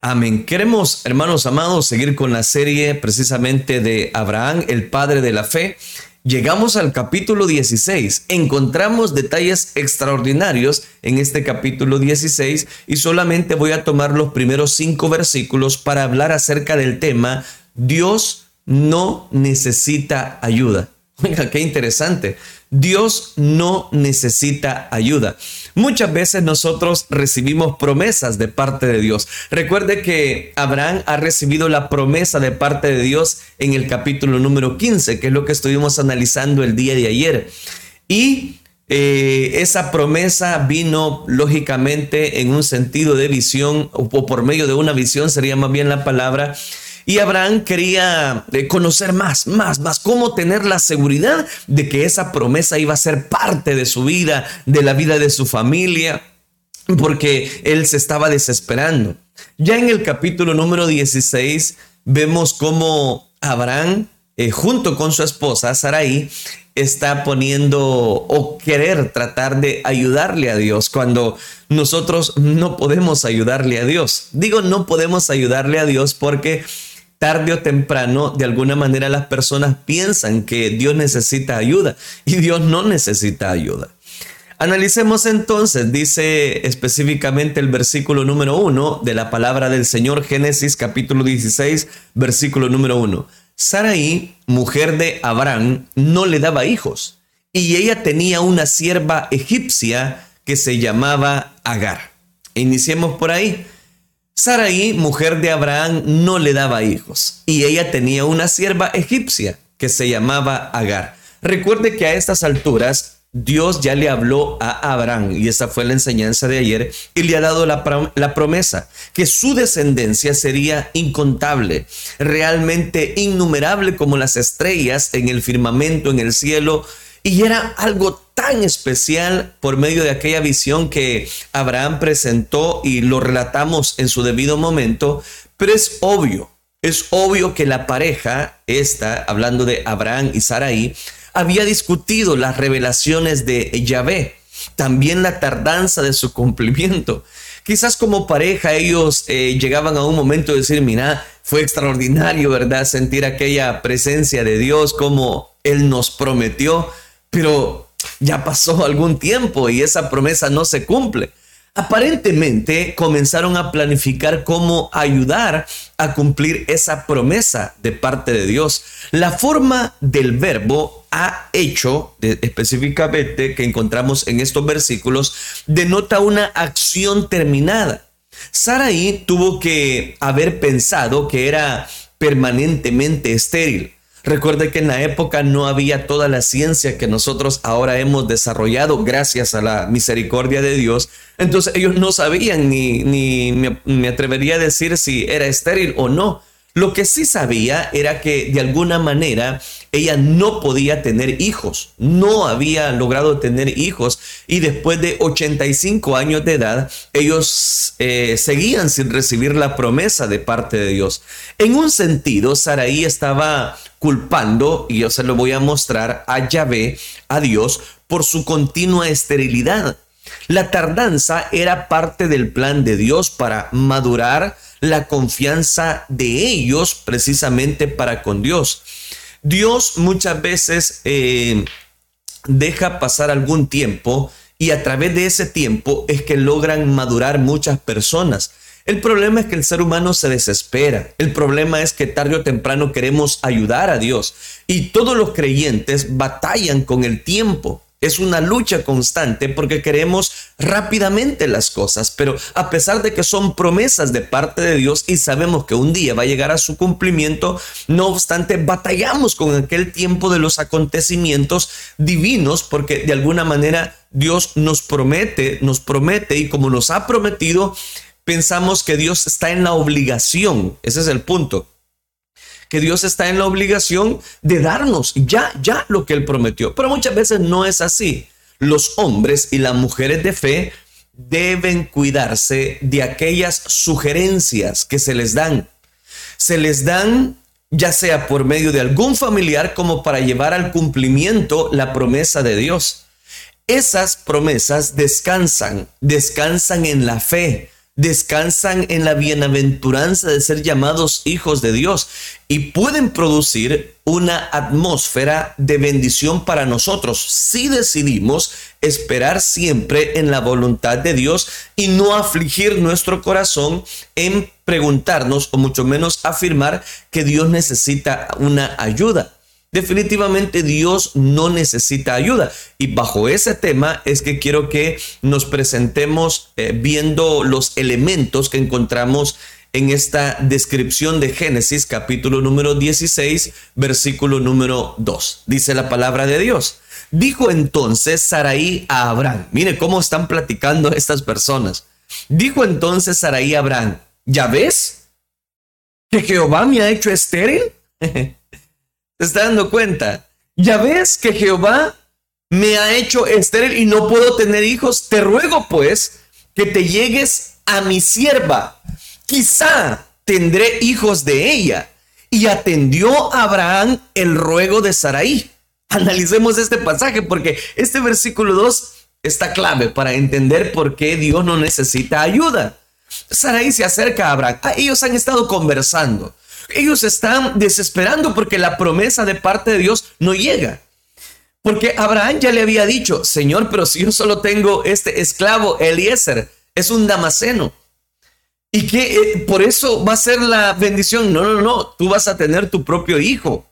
Amén. Queremos, hermanos amados, seguir con la serie precisamente de Abraham, el padre de la fe. Llegamos al capítulo 16. Encontramos detalles extraordinarios en este capítulo 16 y solamente voy a tomar los primeros cinco versículos para hablar acerca del tema Dios no necesita ayuda. Oiga, qué interesante. Dios no necesita ayuda. Muchas veces nosotros recibimos promesas de parte de Dios. Recuerde que Abraham ha recibido la promesa de parte de Dios en el capítulo número 15, que es lo que estuvimos analizando el día de ayer. Y eh, esa promesa vino lógicamente en un sentido de visión o por medio de una visión, sería más bien la palabra y Abraham quería eh, conocer más, más, más, cómo tener la seguridad de que esa promesa iba a ser parte de su vida, de la vida de su familia, porque él se estaba desesperando. Ya en el capítulo número 16 vemos cómo Abraham, eh, junto con su esposa Sarai, está poniendo o querer tratar de ayudarle a Dios cuando nosotros no podemos ayudarle a Dios. Digo no podemos ayudarle a Dios porque tarde o temprano, de alguna manera las personas piensan que Dios necesita ayuda y Dios no necesita ayuda. Analicemos entonces, dice específicamente el versículo número uno de la palabra del Señor, Génesis capítulo 16, versículo número uno. Saraí, mujer de Abraham, no le daba hijos y ella tenía una sierva egipcia que se llamaba Agar. Iniciemos por ahí. Sarai, mujer de Abraham, no le daba hijos y ella tenía una sierva egipcia que se llamaba Agar. Recuerde que a estas alturas Dios ya le habló a Abraham, y esa fue la enseñanza de ayer, y le ha dado la, la, promesa, que su descendencia sería incontable, realmente innumerable como las estrellas en el firmamento, en el cielo, y era algo tan especial por medio de aquella visión que Abraham presentó y lo relatamos en su debido momento, pero es obvio, es obvio que la pareja, esta, hablando de Abraham y Sarai, había discutido las revelaciones de Yahvé, también la tardanza de su cumplimiento. Quizás como pareja ellos eh, llegaban a un momento de decir, mira, fue extraordinario, ¿verdad? Sentir aquella presencia de Dios como Él nos prometió, pero ya pasó algún tiempo y esa promesa no se cumple. Aparentemente comenzaron a planificar cómo ayudar a cumplir esa promesa de parte de Dios. La forma del verbo ha hecho, específicamente que encontramos en estos versículos, denota una acción terminada. Saraí tuvo que haber pensado que era permanentemente estéril. Recuerde que en la época no había toda la ciencia que nosotros ahora hemos desarrollado gracias a la misericordia de Dios. Entonces ellos no sabían ni, ni me, me atrevería a decir si era estéril o no. Lo que sí sabía era que de alguna manera ella no podía tener hijos, no había logrado tener hijos y después de 85 años de edad ellos eh, seguían sin recibir la promesa de parte de Dios. En un sentido, Saraí estaba culpando, y yo se lo voy a mostrar a Yahvé, a Dios, por su continua esterilidad. La tardanza era parte del plan de Dios para madurar la confianza de ellos precisamente para con Dios. Dios muchas veces eh, deja pasar algún tiempo y a través de ese tiempo es que logran madurar muchas personas. El problema es que el ser humano se desespera. El problema es que tarde o temprano queremos ayudar a Dios. Y todos los creyentes batallan con el tiempo. Es una lucha constante porque queremos rápidamente las cosas, pero a pesar de que son promesas de parte de Dios y sabemos que un día va a llegar a su cumplimiento, no obstante batallamos con aquel tiempo de los acontecimientos divinos porque de alguna manera Dios nos promete, nos promete y como nos ha prometido, pensamos que Dios está en la obligación, ese es el punto, que Dios está en la obligación de darnos ya, ya lo que Él prometió. Pero muchas veces no es así. Los hombres y las mujeres de fe deben cuidarse de aquellas sugerencias que se les dan. Se les dan ya sea por medio de algún familiar como para llevar al cumplimiento la promesa de Dios. Esas promesas descansan, descansan en la fe, descansan en la bienaventuranza de ser llamados hijos de Dios y pueden producir una atmósfera de bendición para nosotros si decidimos esperar siempre en la voluntad de Dios y no afligir nuestro corazón en preguntarnos o mucho menos afirmar que Dios necesita una ayuda. Definitivamente Dios no necesita ayuda. Y bajo ese tema es que quiero que nos presentemos eh, viendo los elementos que encontramos en esta descripción de Génesis capítulo número 16, versículo número 2. Dice la palabra de Dios. Dijo entonces Saraí a Abraham. Mire cómo están platicando estas personas. Dijo entonces Saraí a Abraham, ¿ya ves que Jehová me ha hecho estéril? ¿Te está dando cuenta? Ya ves que Jehová me ha hecho estéril y no puedo tener hijos. Te ruego pues que te llegues a mi sierva. Quizá tendré hijos de ella. Y atendió Abraham el ruego de Saraí. Analicemos este pasaje porque este versículo 2 está clave para entender por qué Dios no necesita ayuda. Saraí se acerca a Abraham. Ah, ellos han estado conversando. Ellos están desesperando porque la promesa de parte de Dios no llega. Porque Abraham ya le había dicho, Señor, pero si yo solo tengo este esclavo, Eliezer, es un damaseno. Y que eh, por eso va a ser la bendición. No, no, no, tú vas a tener tu propio hijo.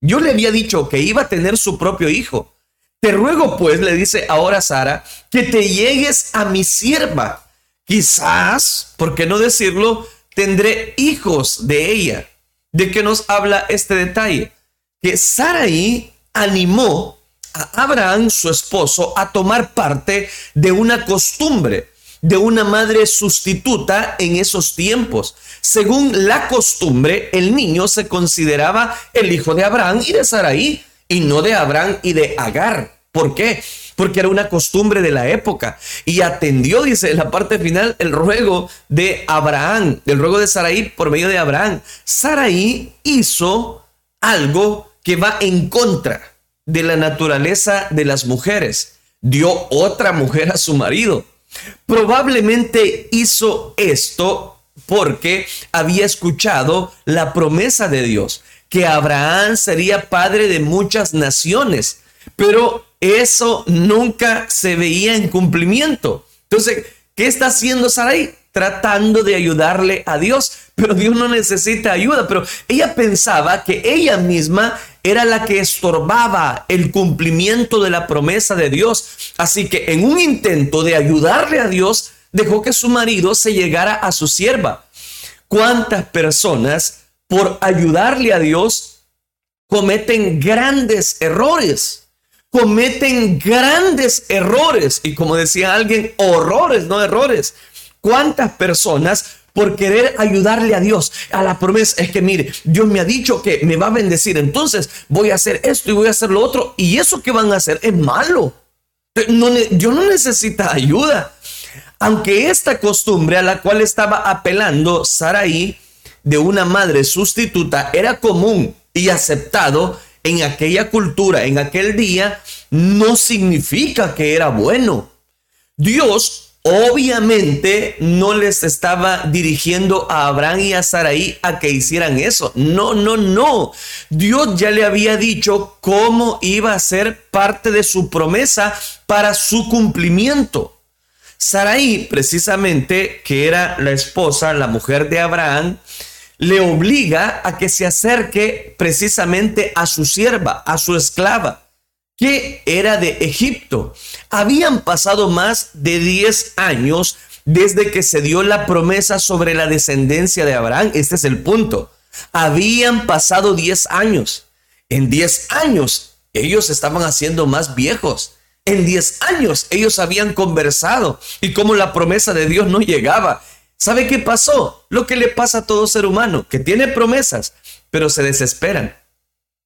Yo le había dicho que iba a tener su propio hijo. Te ruego pues, le dice ahora Sara, que te llegues a mi sierva. Quizás, ¿por qué no decirlo? Tendré hijos de ella. ¿De qué nos habla este detalle? Que Saraí animó a Abraham, su esposo, a tomar parte de una costumbre de una madre sustituta en esos tiempos. Según la costumbre, el niño se consideraba el hijo de Abraham y de Saraí, y no de Abraham y de Agar. ¿Por qué? Porque era una costumbre de la época. Y atendió, dice en la parte final, el ruego de Abraham, el ruego de Saraí por medio de Abraham. Saraí hizo algo que va en contra de la naturaleza de las mujeres. Dio otra mujer a su marido. Probablemente hizo esto porque había escuchado la promesa de Dios, que Abraham sería padre de muchas naciones. Pero eso nunca se veía en cumplimiento. Entonces, ¿qué está haciendo Sarai? Tratando de ayudarle a Dios, pero Dios no necesita ayuda, pero ella pensaba que ella misma era la que estorbaba el cumplimiento de la promesa de Dios. Así que en un intento de ayudarle a Dios, dejó que su marido se llegara a su sierva. ¿Cuántas personas por ayudarle a Dios cometen grandes errores? Cometen grandes errores y como decía alguien, horrores, no errores. ¿Cuántas personas por querer ayudarle a Dios a la promesa es que mire, Dios me ha dicho que me va a bendecir, entonces voy a hacer esto y voy a hacer lo otro y eso que van a hacer es malo. Yo no necesita ayuda. Aunque esta costumbre a la cual estaba apelando Saraí de una madre sustituta era común y aceptado en aquella cultura, en aquel día, no significa que era bueno. Dios obviamente no les estaba dirigiendo a Abraham y a Saraí a que hicieran eso. No, no, no. Dios ya le había dicho cómo iba a ser parte de su promesa para su cumplimiento. Saraí, precisamente, que era la esposa, la mujer de Abraham, le obliga a que se acerque precisamente a su sierva, a su esclava, que era de Egipto. Habían pasado más de 10 años desde que se dio la promesa sobre la descendencia de Abraham. Este es el punto. Habían pasado 10 años. En 10 años ellos estaban haciendo más viejos. En 10 años ellos habían conversado y como la promesa de Dios no llegaba. ¿Sabe qué pasó? Lo que le pasa a todo ser humano, que tiene promesas, pero se desesperan.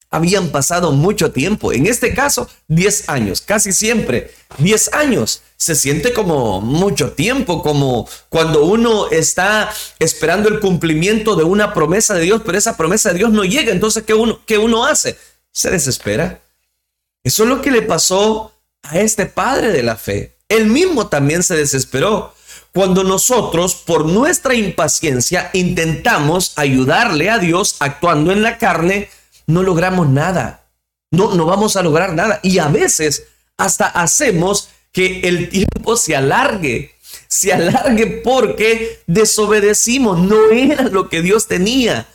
Habían pasado mucho tiempo, en este caso 10 años, casi siempre 10 años. Se siente como mucho tiempo, como cuando uno está esperando el cumplimiento de una promesa de Dios, pero esa promesa de Dios no llega. Entonces, ¿qué uno, qué uno hace? Se desespera. Eso es lo que le pasó a este padre de la fe. Él mismo también se desesperó cuando nosotros, por nuestra impaciencia, intentamos ayudarle a Dios actuando en la carne, no logramos nada. No, no vamos a lograr nada. Y a veces hasta hacemos que el tiempo se alargue. Se alargue porque desobedecimos. No era lo que Dios tenía.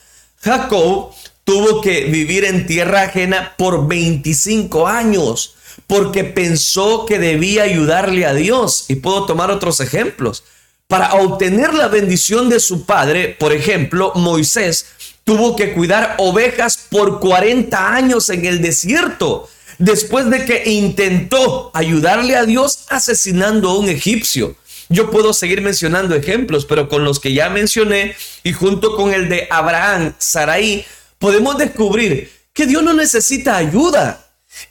Jacob tuvo que vivir en tierra ajena por 25 años porque pensó que debía ayudarle a Dios. Y puedo tomar otros ejemplos. Para obtener la bendición de su padre, por ejemplo, Moisés tuvo que cuidar ovejas por 40 años en el desierto, después de que intentó ayudarle a Dios asesinando a un egipcio. Yo puedo seguir mencionando ejemplos, pero con los que ya mencioné y junto con el de Abraham, Saraí, podemos descubrir que Dios no necesita ayuda.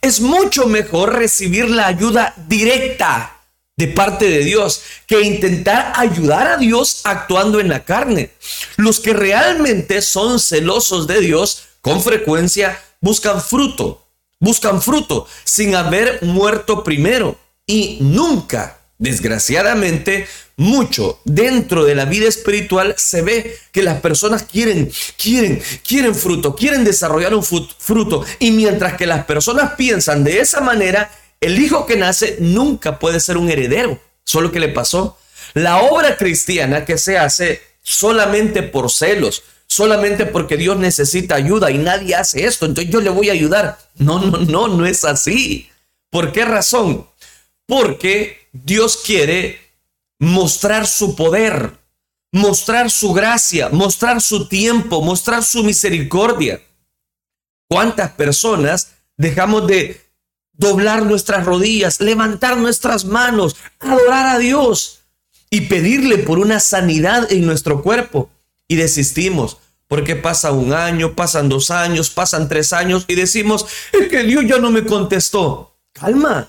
Es mucho mejor recibir la ayuda directa de parte de Dios que intentar ayudar a Dios actuando en la carne. Los que realmente son celosos de Dios con frecuencia buscan fruto, buscan fruto sin haber muerto primero y nunca, desgraciadamente, mucho dentro de la vida espiritual se ve que las personas quieren, quieren, quieren fruto, quieren desarrollar un fruto. Y mientras que las personas piensan de esa manera, el hijo que nace nunca puede ser un heredero. Solo que le pasó. La obra cristiana que se hace solamente por celos, solamente porque Dios necesita ayuda y nadie hace esto, entonces yo le voy a ayudar. No, no, no, no es así. ¿Por qué razón? Porque Dios quiere mostrar su poder, mostrar su gracia, mostrar su tiempo, mostrar su misericordia. ¿Cuántas personas dejamos de doblar nuestras rodillas, levantar nuestras manos, adorar a Dios y pedirle por una sanidad en nuestro cuerpo. Y desistimos, porque pasa un año, pasan dos años, pasan tres años y decimos, es que Dios ya no me contestó. Calma,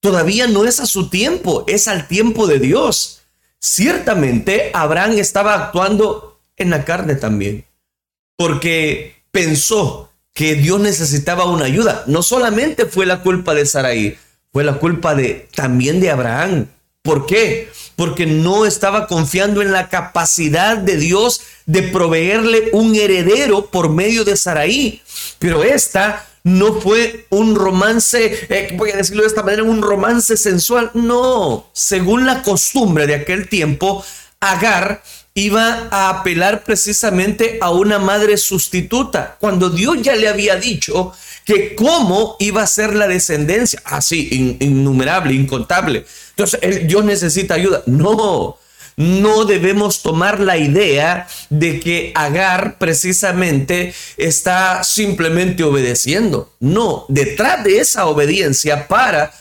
todavía no es a su tiempo, es al tiempo de Dios. Ciertamente Abraham estaba actuando en la carne también, porque pensó que Dios necesitaba una ayuda. No solamente fue la culpa de Sarai, fue la culpa de también de Abraham. ¿Por qué? Porque no estaba confiando en la capacidad de Dios de proveerle un heredero por medio de Sarai. Pero esta no fue un romance, eh, voy a decirlo de esta manera, un romance sensual. No, según la costumbre de aquel tiempo, Agar iba a apelar precisamente a una madre sustituta, cuando Dios ya le había dicho que cómo iba a ser la descendencia, así, innumerable, incontable. Entonces, Dios necesita ayuda. No, no debemos tomar la idea de que Agar precisamente está simplemente obedeciendo. No, detrás de esa obediencia para,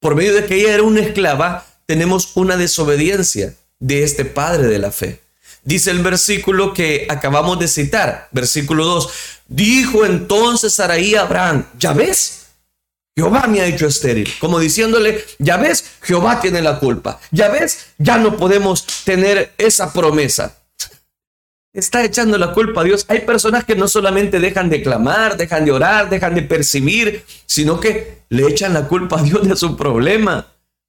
por medio de que ella era una esclava, tenemos una desobediencia de este padre de la fe. Dice el versículo que acabamos de citar, versículo 2. Dijo entonces Saraí a Abraham, ya ves, Jehová me ha hecho estéril. Como diciéndole, ya ves, Jehová tiene la culpa. Ya ves, ya no podemos tener esa promesa. Está echando la culpa a Dios. Hay personas que no solamente dejan de clamar, dejan de orar, dejan de percibir, sino que le echan la culpa a Dios de su problema.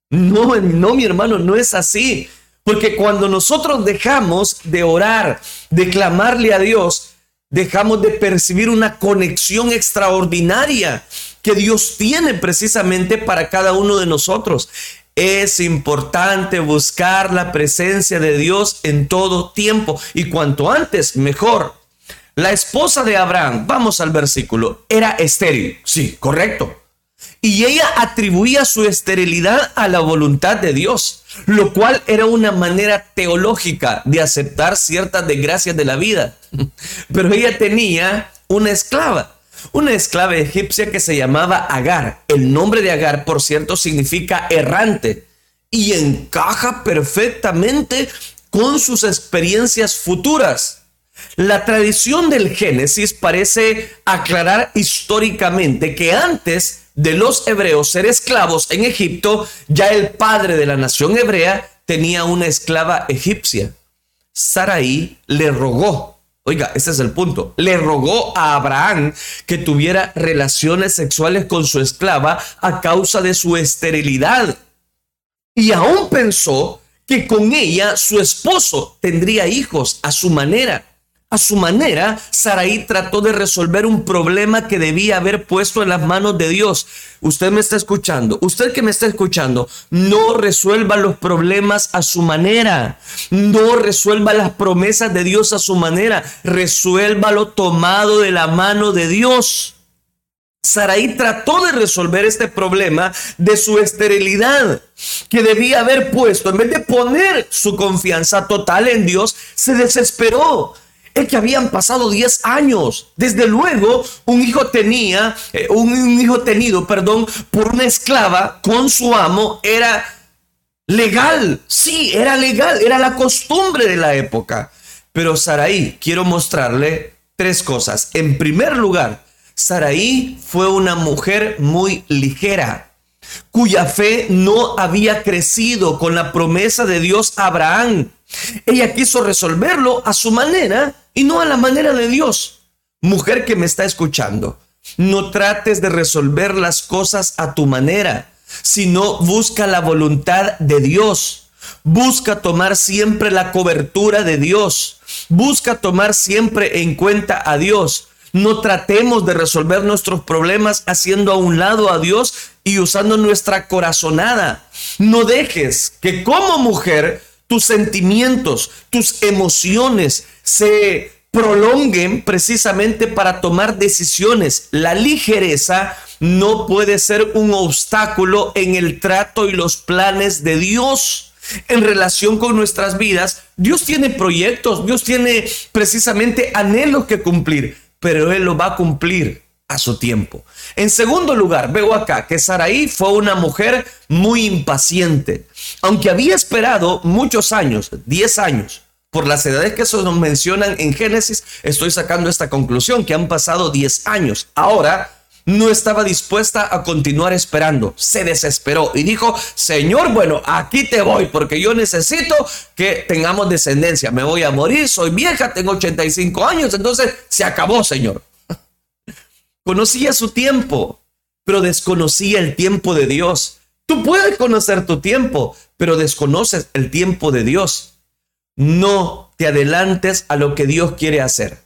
No, no, mi hermano, no es así. Porque cuando nosotros dejamos de orar, de clamarle a Dios, dejamos de percibir una conexión extraordinaria que Dios tiene precisamente para cada uno de nosotros. Es importante buscar la presencia de Dios en todo tiempo y cuanto antes, mejor. La esposa de Abraham, vamos al versículo, era estéril. Sí, correcto. Y ella atribuía su esterilidad a la voluntad de Dios, lo cual era una manera teológica de aceptar ciertas desgracias de la vida. Pero ella tenía una esclava, una esclava egipcia que se llamaba Agar. El nombre de Agar, por cierto, significa errante y encaja perfectamente con sus experiencias futuras. La tradición del Génesis parece aclarar históricamente que antes de los hebreos ser esclavos en Egipto, ya el padre de la nación hebrea tenía una esclava egipcia. Sarai le rogó, oiga, ese es el punto, le rogó a Abraham que tuviera relaciones sexuales con su esclava a causa de su esterilidad. Y aún pensó que con ella su esposo tendría hijos a su manera. A su manera, Saraí trató de resolver un problema que debía haber puesto en las manos de Dios. Usted me está escuchando, usted que me está escuchando, no resuelva los problemas a su manera, no resuelva las promesas de Dios a su manera, resuélvalo tomado de la mano de Dios. Saraí trató de resolver este problema de su esterilidad que debía haber puesto. En vez de poner su confianza total en Dios, se desesperó es que habían pasado 10 años. Desde luego, un hijo tenía, eh, un, hijo tenido, perdón, por una esclava con su amo era legal. Sí, era legal, era la costumbre de la época. Pero Saraí, quiero mostrarle tres cosas. En primer lugar, Saraí fue una mujer muy ligera, cuya fe no había crecido con la promesa de Dios a Abraham. Ella quiso resolverlo a su manera y no a la manera de Dios. Mujer que me está escuchando, no trates de resolver las cosas a tu manera, sino busca la voluntad de Dios. Busca tomar siempre la cobertura de Dios. Busca tomar siempre en cuenta a Dios. No tratemos de resolver nuestros problemas haciendo a un lado a Dios y usando nuestra corazonada. No dejes que como mujer tus sentimientos, tus emociones se prolonguen precisamente para tomar decisiones. La ligereza no puede ser un obstáculo en el trato y los planes de Dios en relación con nuestras vidas. Dios tiene proyectos, Dios tiene precisamente anhelos que cumplir, pero Él lo va a cumplir a su tiempo. En segundo lugar, veo acá que Saraí fue una mujer muy impaciente. Aunque había esperado muchos años, 10 años, por las edades que se nos mencionan en Génesis, estoy sacando esta conclusión, que han pasado 10 años. Ahora no estaba dispuesta a continuar esperando, se desesperó y dijo, Señor, bueno, aquí te voy porque yo necesito que tengamos descendencia, me voy a morir, soy vieja, tengo 85 años, entonces se acabó, Señor. Conocía su tiempo, pero desconocía el tiempo de Dios. Tú puedes conocer tu tiempo, pero desconoces el tiempo de Dios. No te adelantes a lo que Dios quiere hacer.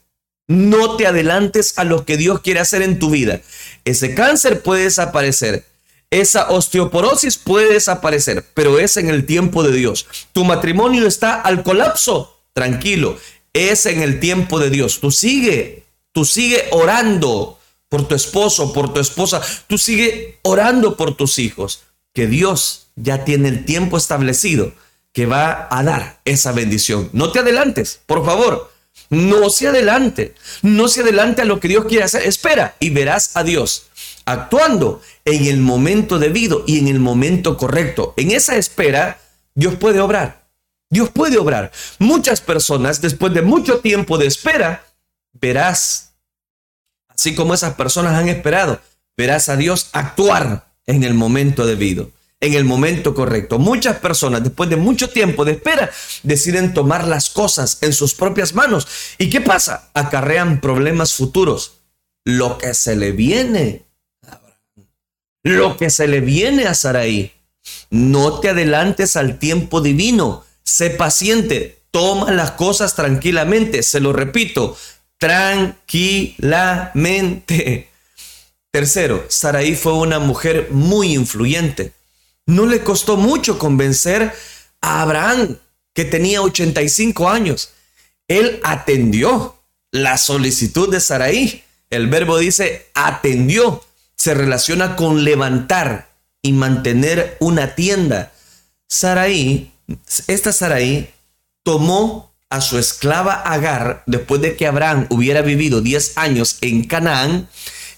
No te adelantes a lo que Dios quiere hacer en tu vida. Ese cáncer puede desaparecer. Esa osteoporosis puede desaparecer, pero es en el tiempo de Dios. Tu matrimonio está al colapso. Tranquilo, es en el tiempo de Dios. Tú sigue, tú sigue orando por tu esposo, por tu esposa. Tú sigue orando por tus hijos, que Dios ya tiene el tiempo establecido que va a dar esa bendición. No te adelantes, por favor. No se adelante. No se adelante a lo que Dios quiere hacer. Espera y verás a Dios actuando en el momento debido y en el momento correcto. En esa espera, Dios puede obrar. Dios puede obrar. Muchas personas, después de mucho tiempo de espera, verás así como esas personas han esperado, verás a Dios actuar en el momento debido, en el momento correcto. Muchas personas, después de mucho tiempo de espera, deciden tomar las cosas en sus propias manos. ¿Y qué pasa? Acarrean problemas futuros. Lo que se le viene lo que se le viene a Saraí. No te adelantes al tiempo divino. Sé paciente. Toma las cosas tranquilamente. Se lo repito, tranquilamente. Tercero, Saraí fue una mujer muy influyente. No le costó mucho convencer a Abraham, que tenía 85 años. Él atendió la solicitud de Saraí. El verbo dice atendió. Se relaciona con levantar y mantener una tienda. Saraí, esta Saraí tomó a su esclava Agar, después de que Abraham hubiera vivido 10 años en Canaán,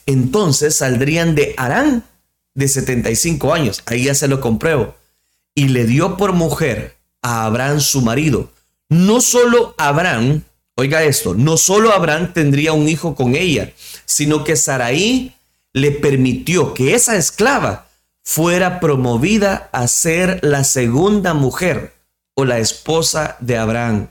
entonces saldrían de Arán de 75 años. Ahí ya se lo compruebo. Y le dio por mujer a Abraham su marido. No solo Abraham, oiga esto, no solo Abraham tendría un hijo con ella, sino que Saraí le permitió que esa esclava fuera promovida a ser la segunda mujer o la esposa de Abraham.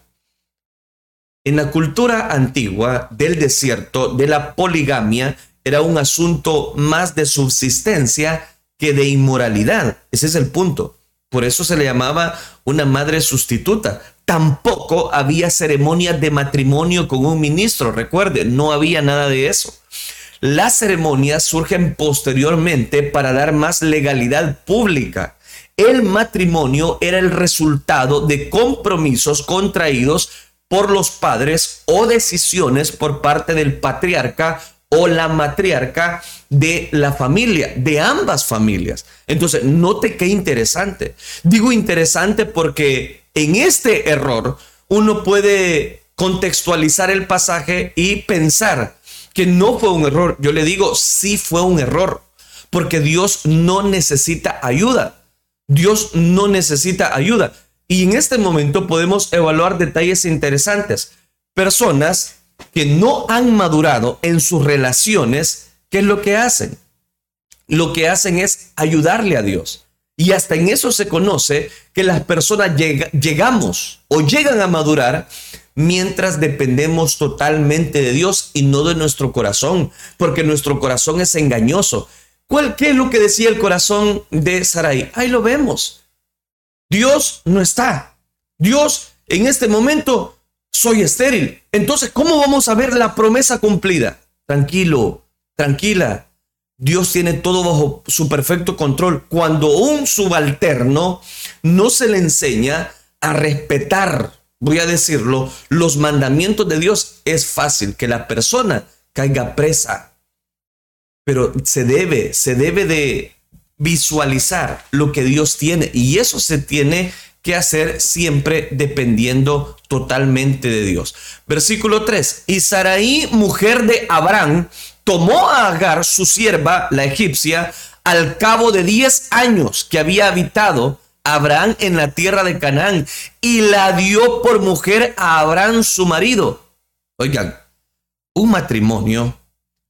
En la cultura antigua del desierto, de la poligamia, era un asunto más de subsistencia que de inmoralidad. Ese es el punto. Por eso se le llamaba una madre sustituta. Tampoco había ceremonias de matrimonio con un ministro. Recuerde, no había nada de eso. Las ceremonias surgen posteriormente para dar más legalidad pública. El matrimonio era el resultado de compromisos contraídos por los padres o decisiones por parte del patriarca o la matriarca de la familia, de ambas familias. Entonces, note qué interesante. Digo interesante porque en este error uno puede contextualizar el pasaje y pensar que no fue un error. Yo le digo, sí fue un error, porque Dios no necesita ayuda. Dios no necesita ayuda. Y en este momento podemos evaluar detalles interesantes. Personas que no han madurado en sus relaciones, ¿qué es lo que hacen? Lo que hacen es ayudarle a Dios. Y hasta en eso se conoce que las personas llegamos o llegan a madurar mientras dependemos totalmente de Dios y no de nuestro corazón, porque nuestro corazón es engañoso. ¿Cuál, ¿Qué es lo que decía el corazón de Sarai? Ahí lo vemos. Dios no está. Dios en este momento soy estéril. Entonces, ¿cómo vamos a ver la promesa cumplida? Tranquilo, tranquila. Dios tiene todo bajo su perfecto control. Cuando un subalterno no se le enseña a respetar, voy a decirlo, los mandamientos de Dios, es fácil que la persona caiga presa. Pero se debe, se debe de visualizar lo que Dios tiene y eso se tiene que hacer siempre dependiendo totalmente de Dios. Versículo 3. Y Saraí, mujer de Abraham, tomó a Agar, su sierva, la egipcia, al cabo de 10 años que había habitado Abraham en la tierra de Canaán y la dio por mujer a Abraham, su marido. Oigan, un matrimonio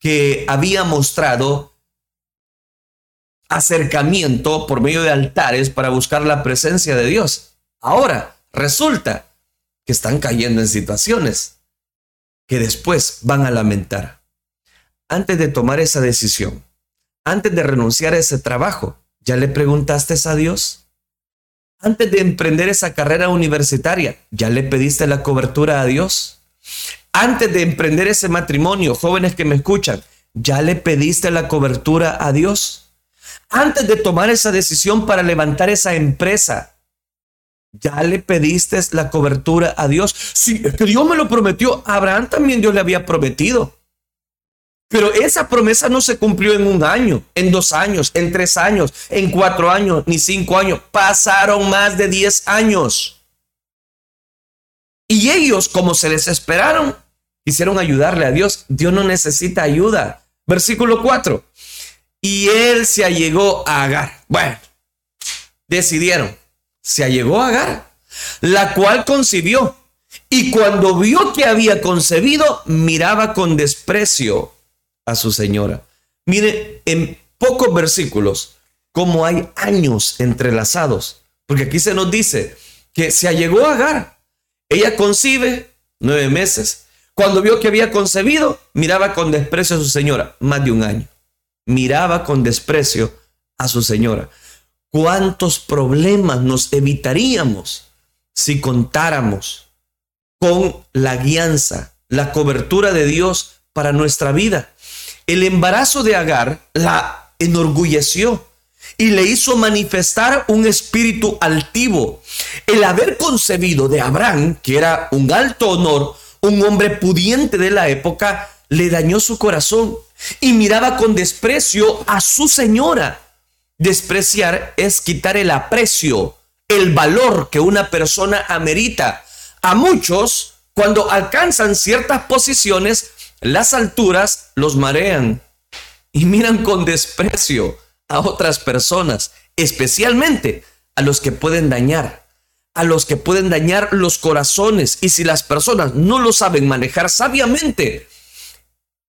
que había mostrado acercamiento por medio de altares para buscar la presencia de Dios. Ahora, resulta que están cayendo en situaciones que después van a lamentar. Antes de tomar esa decisión, antes de renunciar a ese trabajo, ¿ya le preguntaste a Dios? Antes de emprender esa carrera universitaria, ¿ya le pediste la cobertura a Dios? Antes de emprender ese matrimonio, jóvenes que me escuchan, ¿ya le pediste la cobertura a Dios? Antes de tomar esa decisión para levantar esa empresa, ¿ya le pediste la cobertura a Dios? Sí, es que Dios me lo prometió. Abraham también Dios le había prometido. Pero esa promesa no se cumplió en un año, en dos años, en tres años, en cuatro años, ni cinco años. Pasaron más de diez años. Y ellos, como se les esperaron, quisieron ayudarle a Dios. Dios no necesita ayuda. Versículo 4 y él se allegó a Agar. Bueno, decidieron, se allegó a Agar, la cual concibió. Y cuando vio que había concebido, miraba con desprecio a su señora. Mire, en pocos versículos, como hay años entrelazados, porque aquí se nos dice que se allegó a Agar. Ella concibe nueve meses. Cuando vio que había concebido, miraba con desprecio a su señora, más de un año miraba con desprecio a su señora. ¿Cuántos problemas nos evitaríamos si contáramos con la guianza, la cobertura de Dios para nuestra vida? El embarazo de Agar la enorgulleció y le hizo manifestar un espíritu altivo. El haber concebido de Abraham, que era un alto honor, un hombre pudiente de la época, le dañó su corazón y miraba con desprecio a su señora. Despreciar es quitar el aprecio, el valor que una persona amerita. A muchos, cuando alcanzan ciertas posiciones, las alturas los marean y miran con desprecio a otras personas, especialmente a los que pueden dañar, a los que pueden dañar los corazones. Y si las personas no lo saben manejar sabiamente,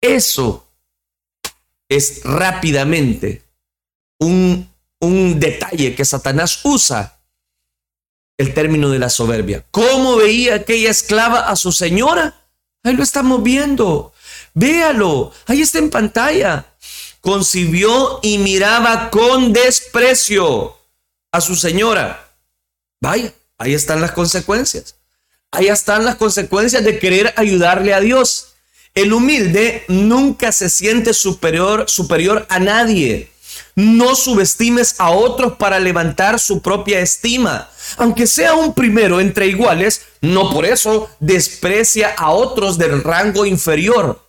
eso es rápidamente un, un detalle que Satanás usa el término de la soberbia. ¿Cómo veía aquella esclava a su señora? Ahí lo estamos viendo. Véalo, ahí está en pantalla. Concibió y miraba con desprecio. a su señora. Vaya, ahí están las consecuencias. Ahí están las consecuencias de querer ayudarle a Dios. El humilde nunca se siente superior, superior a nadie. No subestimes a otros para levantar su propia estima. Aunque sea un primero entre iguales, no por eso desprecia a otros del rango inferior.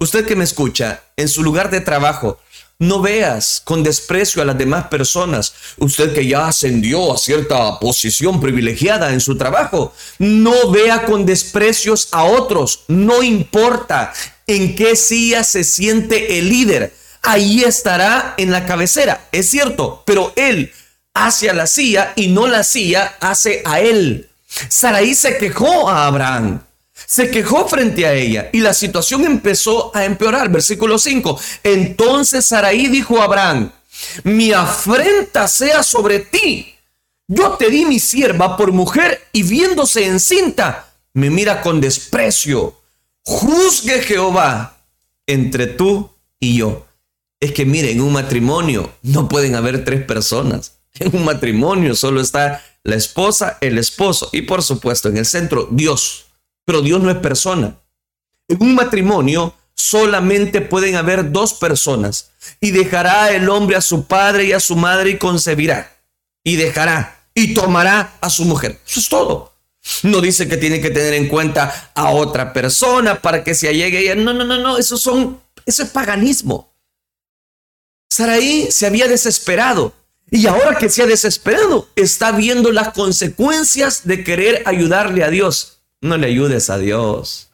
Usted que me escucha, en su lugar de trabajo, no veas con desprecio a las demás personas. Usted que ya ascendió a cierta posición privilegiada en su trabajo, no vea con desprecios a otros. No importa en qué silla se siente el líder. Ahí estará en la cabecera. Es cierto, pero él hace a la silla y no la silla hace a él. Saraí se quejó a Abraham se quejó frente a ella y la situación empezó a empeorar. Versículo 5. Entonces Saraí dijo a Abraham, mi afrenta sea sobre ti. Yo te di mi sierva por mujer y viéndose encinta, me mira con desprecio. Juzgue Jehová entre tú y yo. Es que mire, en un matrimonio no pueden haber tres personas. En un matrimonio solo está la esposa, el esposo y por supuesto en el centro Dios pero Dios no es persona. En un matrimonio solamente pueden haber dos personas y dejará el hombre a su padre y a su madre y concebirá y dejará y tomará a su mujer. Eso es todo. No dice que tiene que tener en cuenta a otra persona para que se allegue ella. No, no, no, no. Eso son, eso es paganismo. Saraí se había desesperado y ahora que se ha desesperado, está viendo las consecuencias de querer ayudarle a Dios. No le ayudes a Dios.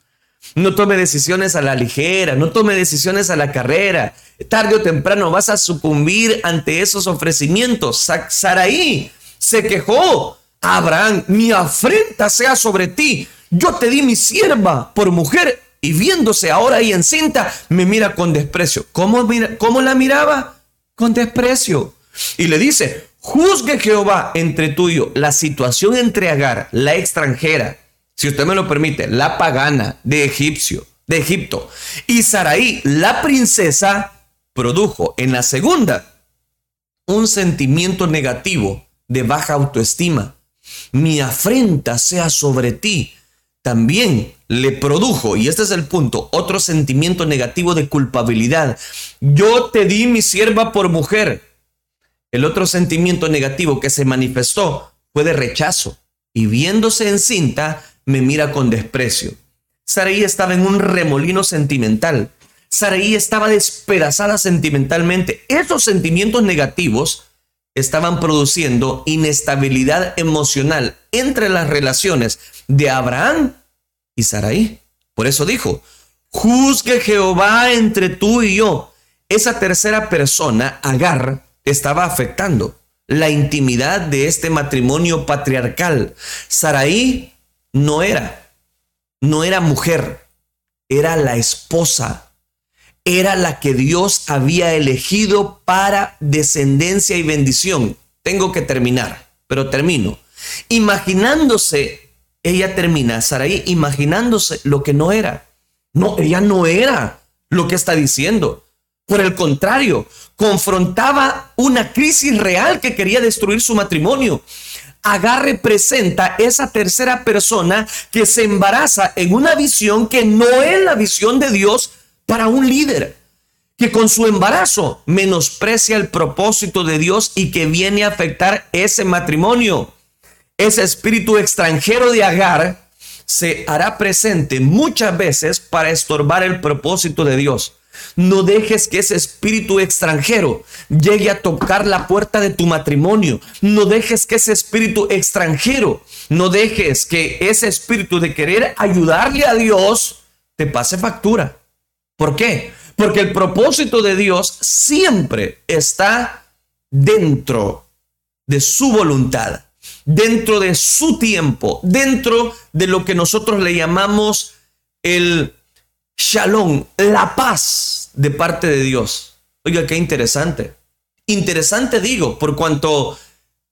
No tome decisiones a la ligera, no tome decisiones a la carrera. Tarde o temprano vas a sucumbir ante esos ofrecimientos. Saraí se quejó. Abraham, mi afrenta sea sobre ti. Yo te di mi sierva por mujer y viéndose ahora ahí encinta, me mira con desprecio. ¿Cómo, ¿Cómo la miraba? Con desprecio. Y le dice, juzgue Jehová entre tú y yo. La situación entre Agar, la extranjera, si usted me lo permite, la pagana de Egipcio, de Egipto, y Saraí, la princesa, produjo en la segunda un sentimiento negativo de baja autoestima. Mi afrenta sea sobre ti. También le produjo, y este es el punto, otro sentimiento negativo de culpabilidad. Yo te di mi sierva por mujer. El otro sentimiento negativo que se manifestó fue de rechazo. Y viéndose encinta, me mira con desprecio. Saraí estaba en un remolino sentimental. Saraí estaba despedazada sentimentalmente. Esos sentimientos negativos estaban produciendo inestabilidad emocional entre las relaciones de Abraham y Saraí. Por eso dijo, juzgue Jehová entre tú y yo. Esa tercera persona, Agar, estaba afectando la intimidad de este matrimonio patriarcal. Saraí no era, no era mujer, era la esposa, era la que Dios había elegido para descendencia y bendición. Tengo que terminar, pero termino. Imaginándose, ella termina, Saraí, imaginándose lo que no era. No, ella no era lo que está diciendo. Por el contrario, confrontaba una crisis real que quería destruir su matrimonio. Agar representa esa tercera persona que se embaraza en una visión que no es la visión de Dios para un líder, que con su embarazo menosprecia el propósito de Dios y que viene a afectar ese matrimonio. Ese espíritu extranjero de Agar se hará presente muchas veces para estorbar el propósito de Dios. No dejes que ese espíritu extranjero llegue a tocar la puerta de tu matrimonio. No dejes que ese espíritu extranjero, no dejes que ese espíritu de querer ayudarle a Dios te pase factura. ¿Por qué? Porque el propósito de Dios siempre está dentro de su voluntad, dentro de su tiempo, dentro de lo que nosotros le llamamos el shalom, la paz de parte de Dios. Oiga, qué interesante. Interesante digo, por cuanto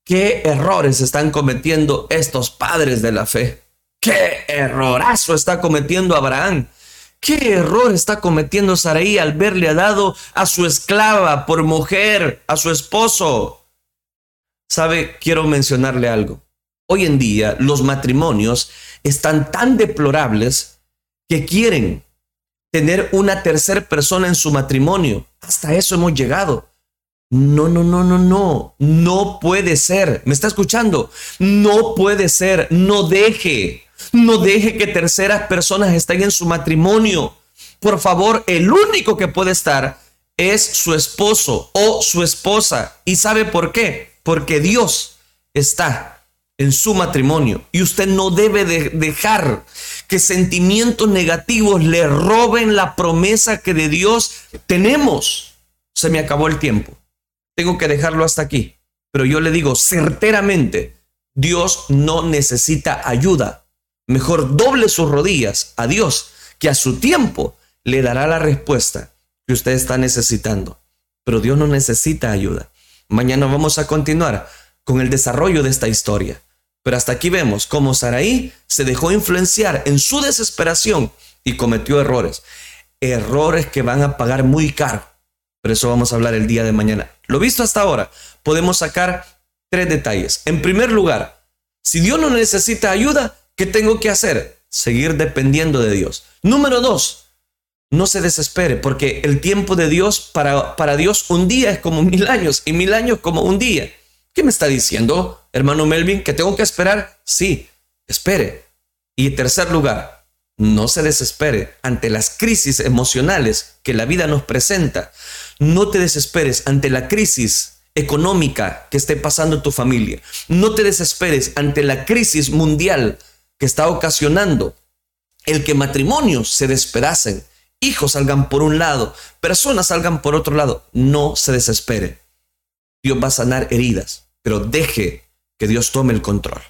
qué errores están cometiendo estos padres de la fe. Qué errorazo está cometiendo Abraham. ¿Qué error está cometiendo Saraí al verle dado a su esclava por mujer, a su esposo? Sabe, quiero mencionarle algo. Hoy en día los matrimonios están tan deplorables que quieren tener una tercera persona en su matrimonio. Hasta eso hemos llegado. No, no, no, no, no. No puede ser. ¿Me está escuchando? No puede ser. No deje. No deje que terceras personas estén en su matrimonio. Por favor, el único que puede estar es su esposo o su esposa. ¿Y sabe por qué? Porque Dios está en su matrimonio y usted no debe de dejar que sentimientos negativos le roben la promesa que de Dios tenemos. Se me acabó el tiempo. Tengo que dejarlo hasta aquí. Pero yo le digo certeramente, Dios no necesita ayuda. Mejor doble sus rodillas a Dios, que a su tiempo le dará la respuesta que usted está necesitando. Pero Dios no necesita ayuda. Mañana vamos a continuar con el desarrollo de esta historia. Pero hasta aquí vemos cómo Saraí se dejó influenciar en su desesperación y cometió errores. Errores que van a pagar muy caro. Pero eso vamos a hablar el día de mañana. Lo visto hasta ahora, podemos sacar tres detalles. En primer lugar, si Dios no necesita ayuda, ¿qué tengo que hacer? Seguir dependiendo de Dios. Número dos, no se desespere, porque el tiempo de Dios, para, para Dios, un día es como mil años y mil años como un día. ¿Qué me está diciendo, hermano Melvin? ¿Que tengo que esperar? Sí, espere. Y en tercer lugar, no se desespere ante las crisis emocionales que la vida nos presenta. No te desesperes ante la crisis económica que esté pasando en tu familia. No te desesperes ante la crisis mundial que está ocasionando el que matrimonios se despedacen, hijos salgan por un lado, personas salgan por otro lado. No se desespere. Dios va a sanar heridas, pero deje que Dios tome el control.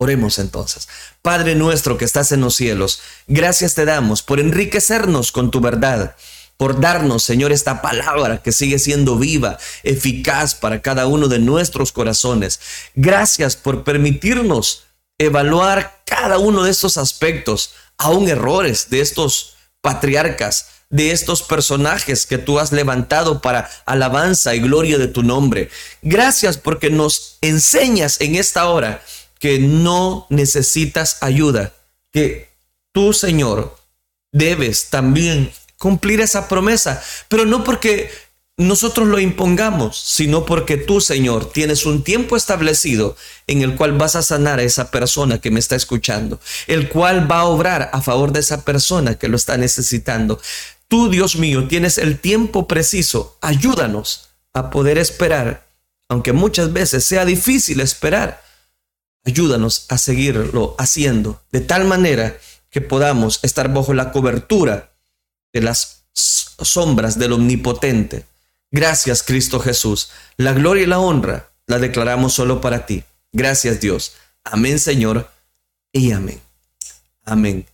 Oremos entonces. Padre nuestro que estás en los cielos, gracias te damos por enriquecernos con tu verdad, por darnos, Señor, esta palabra que sigue siendo viva, eficaz para cada uno de nuestros corazones. Gracias por permitirnos evaluar cada uno de estos aspectos, aún errores de estos patriarcas, de estos personajes que tú has levantado para alabanza y gloria de tu nombre. Gracias porque nos enseñas en esta hora que no necesitas ayuda, que tú, Señor, debes también cumplir esa promesa, pero no porque nosotros lo impongamos, sino porque tú, Señor, tienes un tiempo establecido en el cual vas a sanar a esa persona que me está escuchando, el cual va a obrar a favor de esa persona que lo está necesitando. Tú, Dios mío, tienes el tiempo preciso. Ayúdanos a poder esperar, aunque muchas veces sea difícil esperar. Ayúdanos a seguirlo haciendo de tal manera que podamos estar bajo la cobertura de las sombras del Omnipotente Gracias Cristo Jesús. La gloria y la honra la declaramos solo para ti. Gracias Dios. Amén Señor y amén. Amén.